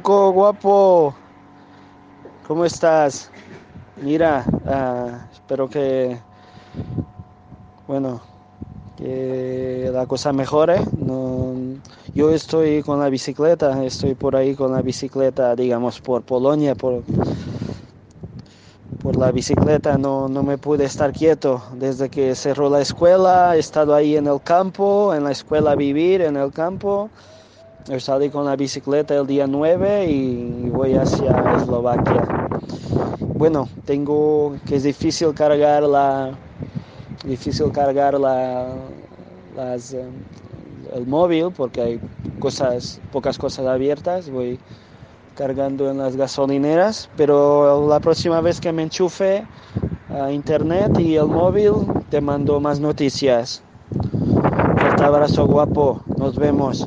Guapo, ¿cómo estás? Mira, uh, espero que, bueno, que la cosa mejore. No, yo estoy con la bicicleta, estoy por ahí con la bicicleta, digamos, por Polonia, por, por la bicicleta. No, no me pude estar quieto desde que cerró la escuela. He estado ahí en el campo, en la escuela vivir, en el campo. Yo salí con la bicicleta el día 9 y voy hacia Eslovaquia. Bueno, tengo que es difícil cargar la difícil cargar la, las, eh, el móvil porque hay cosas pocas cosas abiertas. Voy cargando en las gasolineras, pero la próxima vez que me enchufe a internet y el móvil te mando más noticias. Un abrazo guapo, nos vemos.